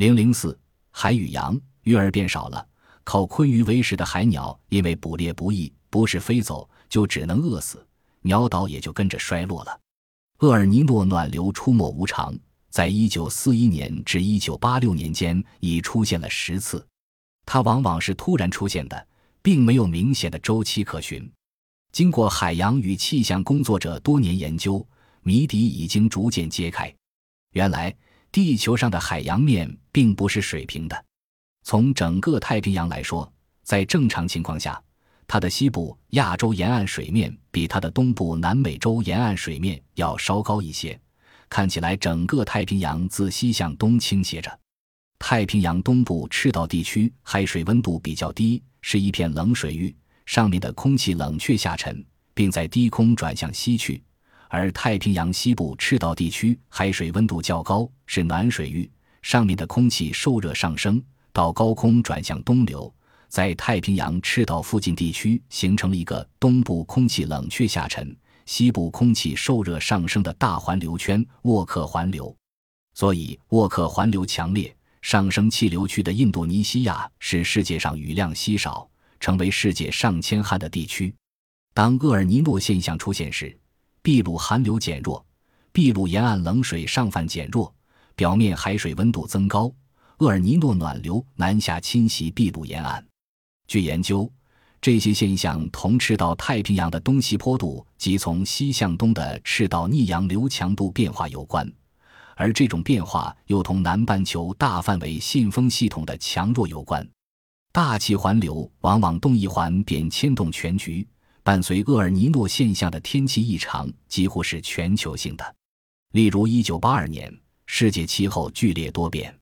零零四海与洋，鱼儿变少了，靠鲲鱼为食的海鸟因为捕猎不易，不是飞走就只能饿死，鸟岛也就跟着衰落了。厄尔尼诺暖流出没无常，在一九四一年至一九八六年间已出现了十次，它往往是突然出现的，并没有明显的周期可循。经过海洋与气象工作者多年研究，谜底已经逐渐揭开。原来，地球上的海洋面并不是水平的。从整个太平洋来说，在正常情况下。它的西部亚洲沿岸水面比它的东部南美洲沿岸水面要稍高一些，看起来整个太平洋自西向东倾斜着。太平洋东部赤道地区海水温度比较低，是一片冷水域，上面的空气冷却下沉，并在低空转向西去；而太平洋西部赤道地区海水温度较高，是暖水域，上面的空气受热上升，到高空转向东流。在太平洋赤道附近地区形成了一个东部空气冷却下沉、西部空气受热上升的大环流圈——沃克环流。所以，沃克环流强烈、上升气流区的印度尼西亚是世界上雨量稀少、成为世界上千旱的地区。当厄尔尼诺现象出现时，秘鲁寒流减弱，秘鲁沿岸冷水上泛减弱，表面海水温度增高，厄尔尼诺暖流南下侵袭秘鲁沿岸。据研究，这些现象同赤道太平洋的东西坡度及从西向东的赤道逆洋流强度变化有关，而这种变化又同南半球大范围信风系统的强弱有关。大气环流往往动一环便牵动全局，伴随厄尔尼诺现象的天气异常几乎是全球性的。例如，1982年，世界气候剧烈多变，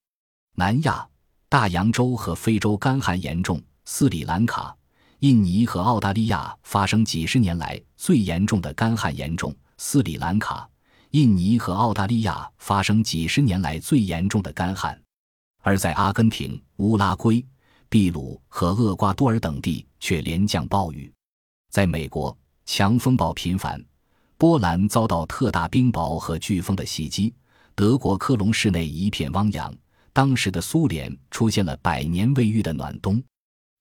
南亚、大洋洲和非洲干旱严重。斯里兰卡、印尼和澳大利亚发生几十年来最严重的干旱，严重。斯里兰卡、印尼和澳大利亚发生几十年来最严重的干旱，而在阿根廷、乌拉圭、秘鲁和厄瓜多尔等地却连降暴雨。在美国，强风暴频繁；波兰遭到特大冰雹和飓风的袭击；德国科隆市内一片汪洋；当时的苏联出现了百年未遇的暖冬。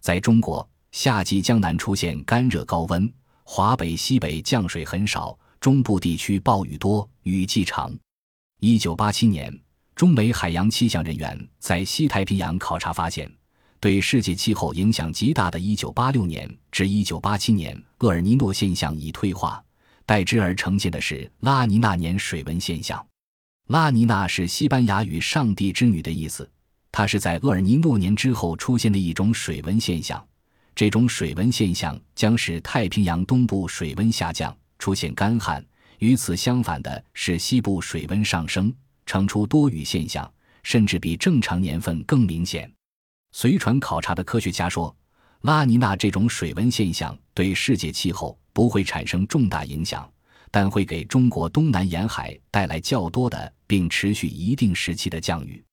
在中国，夏季江南出现干热高温，华北、西北降水很少，中部地区暴雨多，雨季长。一九八七年，中美海洋气象人员在西太平洋考察发现，对世界气候影响极大的一九八六年至一九八七年厄尔尼诺现象已退化，代之而呈现的是拉尼娜年水文现象。拉尼娜是西班牙语“上帝之女”的意思。它是在厄尔尼诺年之后出现的一种水温现象，这种水温现象将使太平洋东部水温下降，出现干旱；与此相反的是西部水温上升，呈出多雨现象，甚至比正常年份更明显。随船考察的科学家说，拉尼娜这种水温现象对世界气候不会产生重大影响，但会给中国东南沿海带来较多的并持续一定时期的降雨。